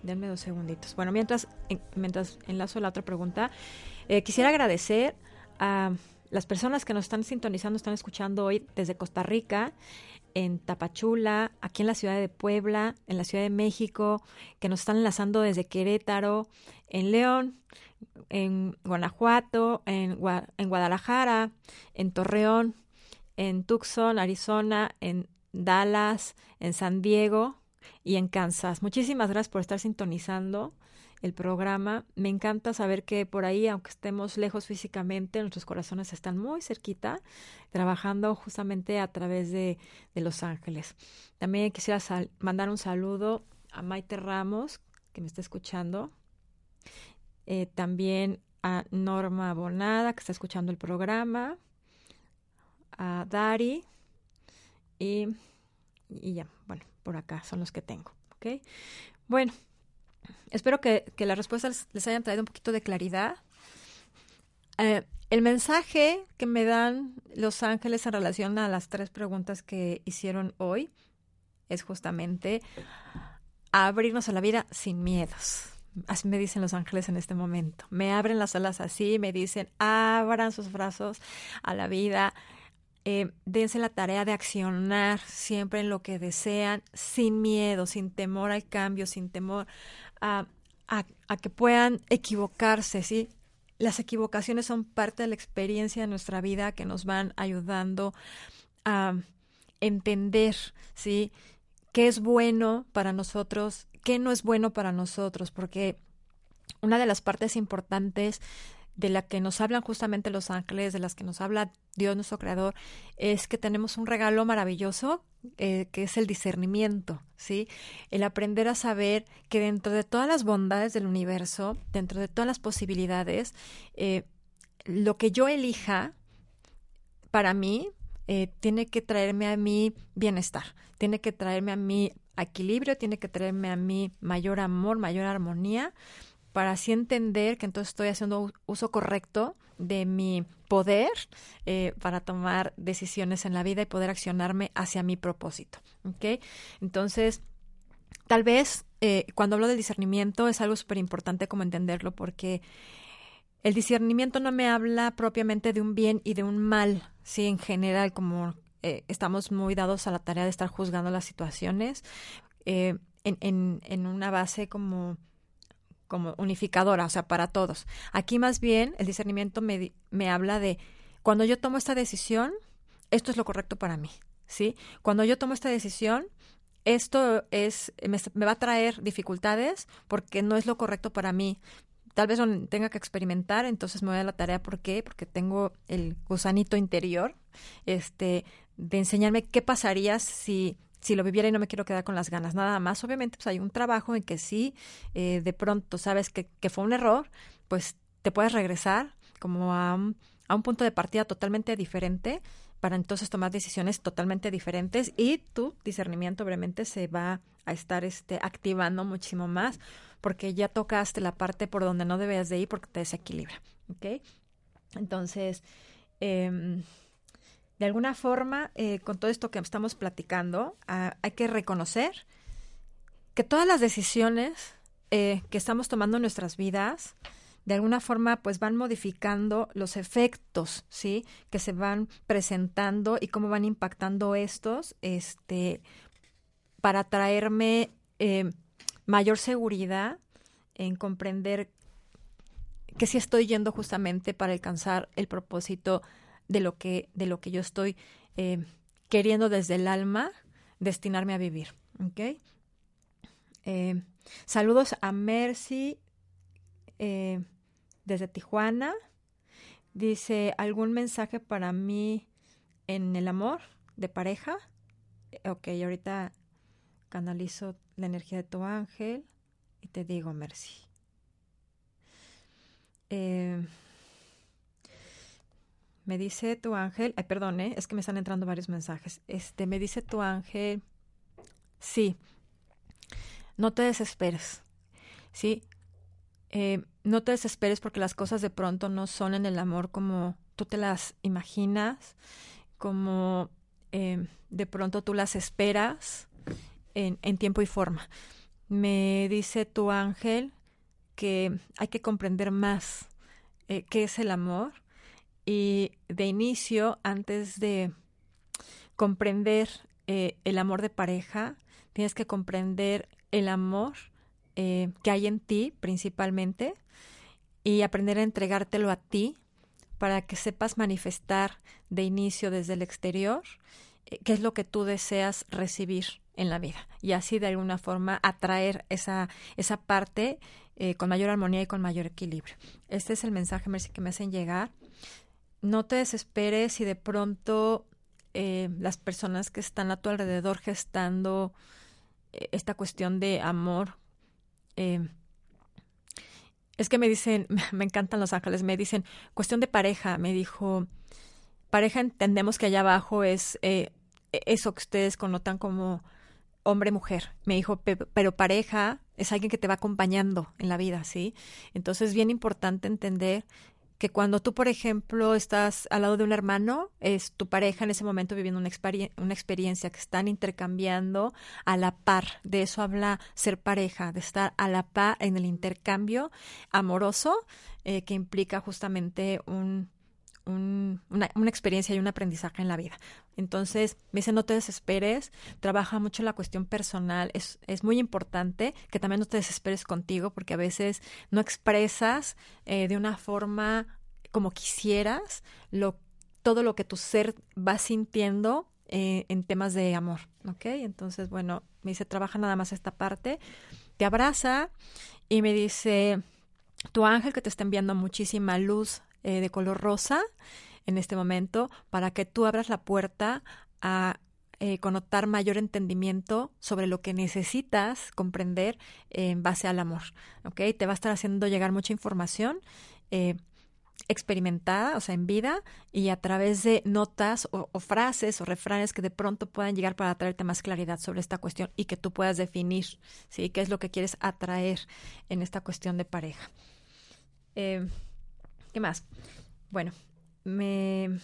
Denme dos segunditos. Bueno, mientras, mientras enlazo la otra pregunta, eh, quisiera agradecer a las personas que nos están sintonizando, están escuchando hoy desde Costa Rica, en Tapachula, aquí en la ciudad de Puebla, en la Ciudad de México, que nos están enlazando desde Querétaro, en León, en Guanajuato, en, en Guadalajara, en Torreón, en Tucson, Arizona, en Dallas, en San Diego y en Kansas. Muchísimas gracias por estar sintonizando el programa. Me encanta saber que por ahí, aunque estemos lejos físicamente, nuestros corazones están muy cerquita, trabajando justamente a través de, Los Ángeles. También quisiera mandar un saludo a Maite Ramos, que me está escuchando. Eh, también a Norma Bonada, que está escuchando el programa. A Dari. Y, ya, bueno, por acá son los que tengo. ¿Ok? Bueno, espero que, las respuestas les hayan traído un poquito de claridad. Eh, el mensaje que me dan los ángeles en relación a las tres preguntas que hicieron hoy es justamente abrirnos a la vida sin miedos. Así me dicen los ángeles en este momento. Me abren las alas así, me dicen, abran sus brazos a la vida, eh, dense la tarea de accionar siempre en lo que desean, sin miedo, sin temor al cambio, sin temor a, a, que puedan equivocarse, ¿sí? Las equivocaciones son parte de la experiencia de nuestra vida que nos van ayudando a entender, ¿sí? qué es bueno para nosotros, qué no es bueno para nosotros, porque una de las partes importantes de la que nos hablan justamente los ángeles, de las que nos habla Dios nuestro Creador, es que tenemos un regalo maravilloso eh, que es el discernimiento, ¿sí? El aprender a saber que dentro de todas las bondades del universo, dentro de todas las posibilidades, eh, lo que yo elija para mí eh, tiene que traerme a mí bienestar, tiene que traerme a mí equilibrio, tiene que traerme a mí mayor amor, mayor armonía para así entender que entonces estoy haciendo uso correcto de mi poder eh, para tomar decisiones en la vida y poder accionarme hacia mi propósito. Entonces, tal vez eh, cuando hablo del discernimiento es algo súper importante como entenderlo porque el discernimiento no me habla propiamente de un bien y de un mal, sí, en general, como eh, estamos muy dados a la tarea de estar juzgando las situaciones en, en, en una base como como unificadora, o sea, para todos. Aquí más bien el discernimiento me, me habla de cuando yo tomo esta decisión, esto es lo correcto para mí, ¿sí? Cuando yo tomo esta decisión, esto es me, va a traer dificultades porque no es lo correcto para mí. Tal vez tenga que experimentar, entonces me voy a la tarea. ¿Por qué? Porque tengo el gusanito interior, este, de enseñarme qué pasaría si si lo viviera y no me quiero quedar con las ganas, nada más. Obviamente, pues hay un trabajo en que sí, eh, de pronto sabes que, que, fue un error, pues te puedes regresar como a un, a un punto de partida totalmente diferente para entonces tomar decisiones totalmente diferentes y tu discernimiento obviamente se va a estar este, activando muchísimo más porque ya tocaste la parte por donde no debes de ir porque te desequilibra, ¿ok? Entonces, eh, de alguna forma, eh, con todo esto que estamos platicando, ah, hay que reconocer que todas las decisiones eh, que estamos tomando en nuestras vidas, de alguna forma, pues van modificando los efectos, ¿sí? Que se van presentando y cómo van impactando estos, este, para traerme eh, mayor seguridad en comprender que sí estoy yendo justamente para alcanzar el propósito de lo que, de lo que yo estoy eh, queriendo desde el alma destinarme a vivir. ¿okay? Eh, saludos a Mercy eh, desde Tijuana. Dice, ¿algún mensaje para mí en el amor de pareja? Ok, ahorita canalizo la energía de tu ángel y te digo, Mercy. Me dice tu ángel, ay, perdón, ¿eh? es que me están entrando varios mensajes. Este, me dice tu ángel, sí, no te desesperes, sí, eh, no te desesperes porque las cosas de pronto no son en el amor como tú te las imaginas, como eh, de pronto tú las esperas en, en tiempo y forma. Me dice tu ángel que hay que comprender más qué es el amor y de inicio, antes de comprender eh, el amor de pareja, tienes que comprender el amor eh, que hay en ti principalmente y aprender a entregártelo a ti para que sepas manifestar de inicio desde el exterior eh, qué es lo que tú deseas recibir en la vida y así de alguna forma atraer esa, esa parte eh, con mayor armonía y con mayor equilibrio. Este es el mensaje que me hacen llegar. No te desesperes si de pronto eh, las personas que están a tu alrededor gestando eh, esta cuestión de amor. es que me dicen, me encantan los ángeles, me dicen, cuestión de pareja, me dijo, pareja entendemos que allá abajo es eso que ustedes connotan como hombre-mujer. Me dijo, pero pareja es alguien que te va acompañando en la vida, ¿sí? Entonces es bien importante entender que cuando tú, por ejemplo, estás al lado de un hermano, es tu pareja en ese momento viviendo una, experiencia que están intercambiando a la par. De eso habla ser pareja, de estar a la par en el intercambio amoroso eh, que implica justamente un, una, experiencia y un aprendizaje en la vida. Entonces, me dice, no te desesperes, trabaja mucho la cuestión personal, es, es muy importante que también no te desesperes contigo porque a veces no expresas eh, de una forma como quisieras lo, todo lo que tu ser va sintiendo eh, en temas de amor, ¿ok? Entonces, bueno, me dice, trabaja nada más esta parte, te abraza y me dice, tu ángel que te está enviando muchísima luz eh, de color rosa en este momento para que tú abras la puerta a eh, mayor entendimiento sobre lo que necesitas comprender en base al amor. ¿Ok? Te va a estar haciendo llegar mucha información. Eh, experimentada, o sea, en vida, y a través de notas o, frases o refranes que de pronto puedan llegar para traerte más claridad sobre esta cuestión y que tú puedas definir, ¿sí? ¿Qué es lo que quieres atraer en esta cuestión de pareja? ¿Qué más? Bueno, me...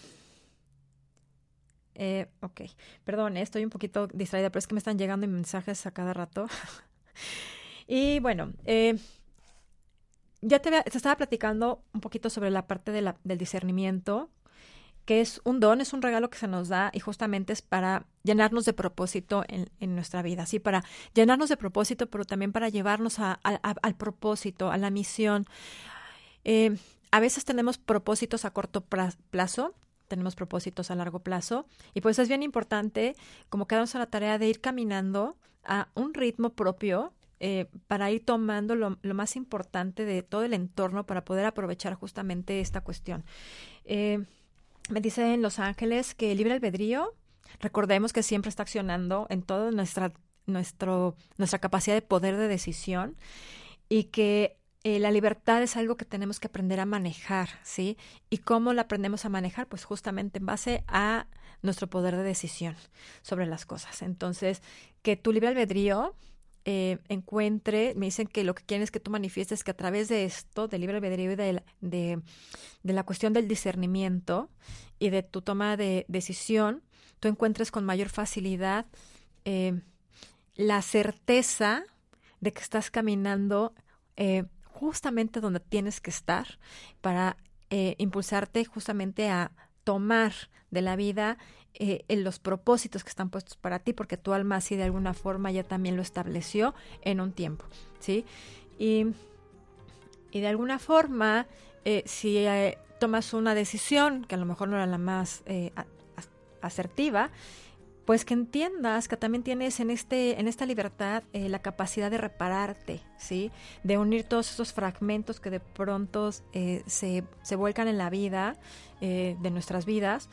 Eh, ok, perdón, eh, estoy un poquito distraída, pero es que me están llegando mensajes a cada rato. y bueno, eh, ya te, estaba platicando un poquito sobre la parte del discernimiento, que es un don, es un regalo que se nos da y justamente es para llenarnos de propósito en, nuestra vida, sí, para llenarnos de propósito, pero también para llevarnos a, al propósito, a la misión. Eh, a veces tenemos propósitos a corto plazo, tenemos propósitos a largo plazo, y pues es bien importante como quedarnos a la tarea de ir caminando a un ritmo propio eh, para ir tomando lo, más importante de todo el entorno para poder aprovechar justamente esta cuestión. Eh, me dice en Los Ángeles que el libre albedrío, recordemos que siempre está accionando en toda nuestra, nuestra capacidad de poder de decisión y que eh, la libertad es algo que tenemos que aprender a manejar, ¿sí? ¿Y cómo la aprendemos a manejar? Pues justamente en base a nuestro poder de decisión sobre las cosas. Entonces, que tu libre albedrío eh, encuentre, me dicen que lo que quieren es que tú manifiestes que a través de esto, del libre albedrío y de la, de, la cuestión del discernimiento y de tu toma de decisión, tú encuentres con mayor facilidad eh, la certeza de que estás caminando eh, justamente donde tienes que estar para eh, impulsarte justamente a tomar de la vida eh, en los propósitos que están puestos para ti, porque tu alma así de alguna forma ya también lo estableció en un tiempo, ¿sí? Y, y de alguna forma, eh, si eh, tomas una decisión que a lo mejor no era la más eh, asertiva, pues que entiendas que también tienes en este en esta libertad eh, la capacidad de repararte sí de unir todos esos fragmentos que de pronto eh, se, se vuelcan en la vida eh, de nuestras vidas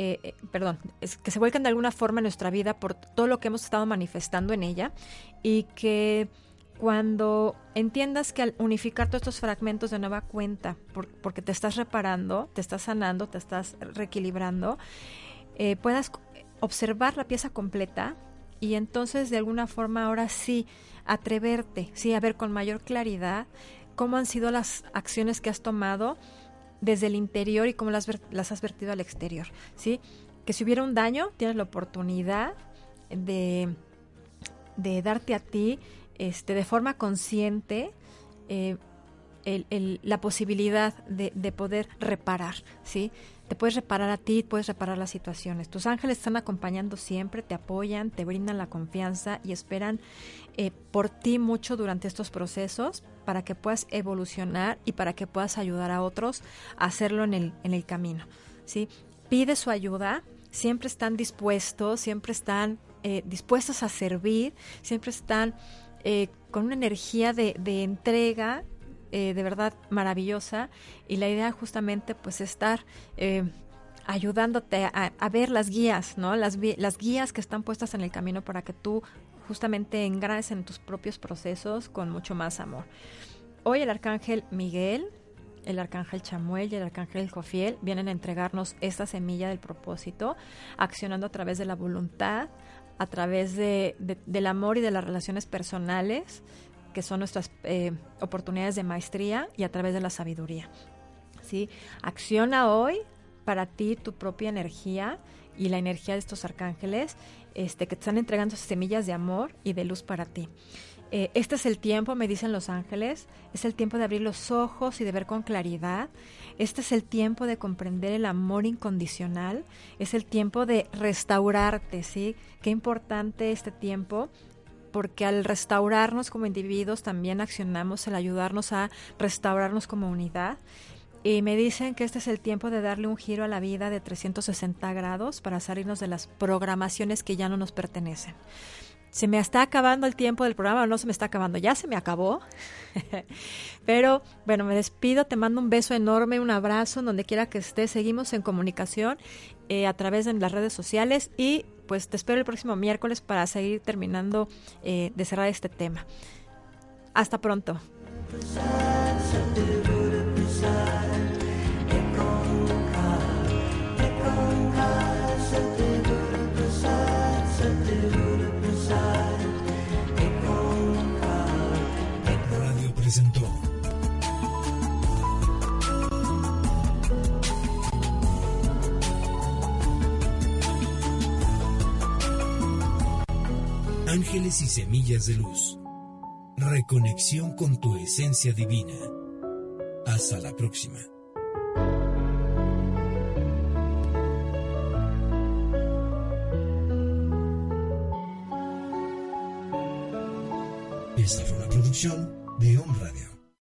eh, perdón, es que se vuelcan de alguna forma en nuestra vida por todo lo que hemos estado manifestando en ella y que cuando entiendas que al unificar todos estos fragmentos de nueva cuenta, por, porque te estás reparando, te estás sanando, te estás reequilibrando, eh, puedas observar la pieza completa y entonces de alguna forma ahora sí atreverte, sí, a ver con mayor claridad cómo han sido las acciones que has tomado desde el interior y cómo las, has vertido al exterior, ¿sí? Que si hubiera un daño, tienes la oportunidad de, de darte a ti este, de forma consciente eh, la posibilidad de, de poder reparar, ¿sí? Te puedes reparar a ti, puedes reparar las situaciones. Tus ángeles están acompañando siempre, te apoyan, te brindan la confianza y esperan eh, por ti mucho durante estos procesos para que puedas evolucionar y para que puedas ayudar a otros a hacerlo en el, en el camino. ¿sí? Pide su ayuda, siempre están dispuestos, siempre están eh, dispuestos a servir, siempre están eh, con una energía de, entrega eh, de verdad maravillosa y la idea justamente pues estar ayudándote a, ver las guías, ¿no? Las, las guías que están puestas en el camino para que tú justamente engranes en tus propios procesos con mucho más amor. Hoy el arcángel Miguel, el arcángel Chamuel y el arcángel Jofiel vienen a entregarnos esta semilla del propósito, accionando a través de la voluntad, a través de, del amor y de las relaciones personales, que son nuestras eh, oportunidades de maestría, y a través de la sabiduría. ¿sí? Acciona hoy para ti tu propia energía y la energía de estos arcángeles este, que te están entregando semillas de amor y de luz para ti. Eh, este es el tiempo, me dicen los ángeles, es el tiempo de abrir los ojos y de ver con claridad. Este es el tiempo de comprender el amor incondicional. Es el tiempo de restaurarte, ¿sí? Qué importante este tiempo porque al restaurarnos como individuos también accionamos el ayudarnos a restaurarnos como unidad. Y me dicen que este es el tiempo de darle un giro a la vida de 360 grados para salirnos de las programaciones que ya no nos pertenecen. Se me está acabando el tiempo del programa, no se me está acabando, ya se me acabó. Pero bueno, me despido, te mando un beso enorme, un abrazo, donde quiera que estés. Seguimos en comunicación eh, a través de las redes sociales y pues te espero el próximo miércoles para seguir terminando eh, de cerrar este tema. Hasta pronto. presentó. Ángeles y Semillas de Luz. Reconexión con tu esencia divina. Hasta la próxima. Esta fue una producción de Home Radio.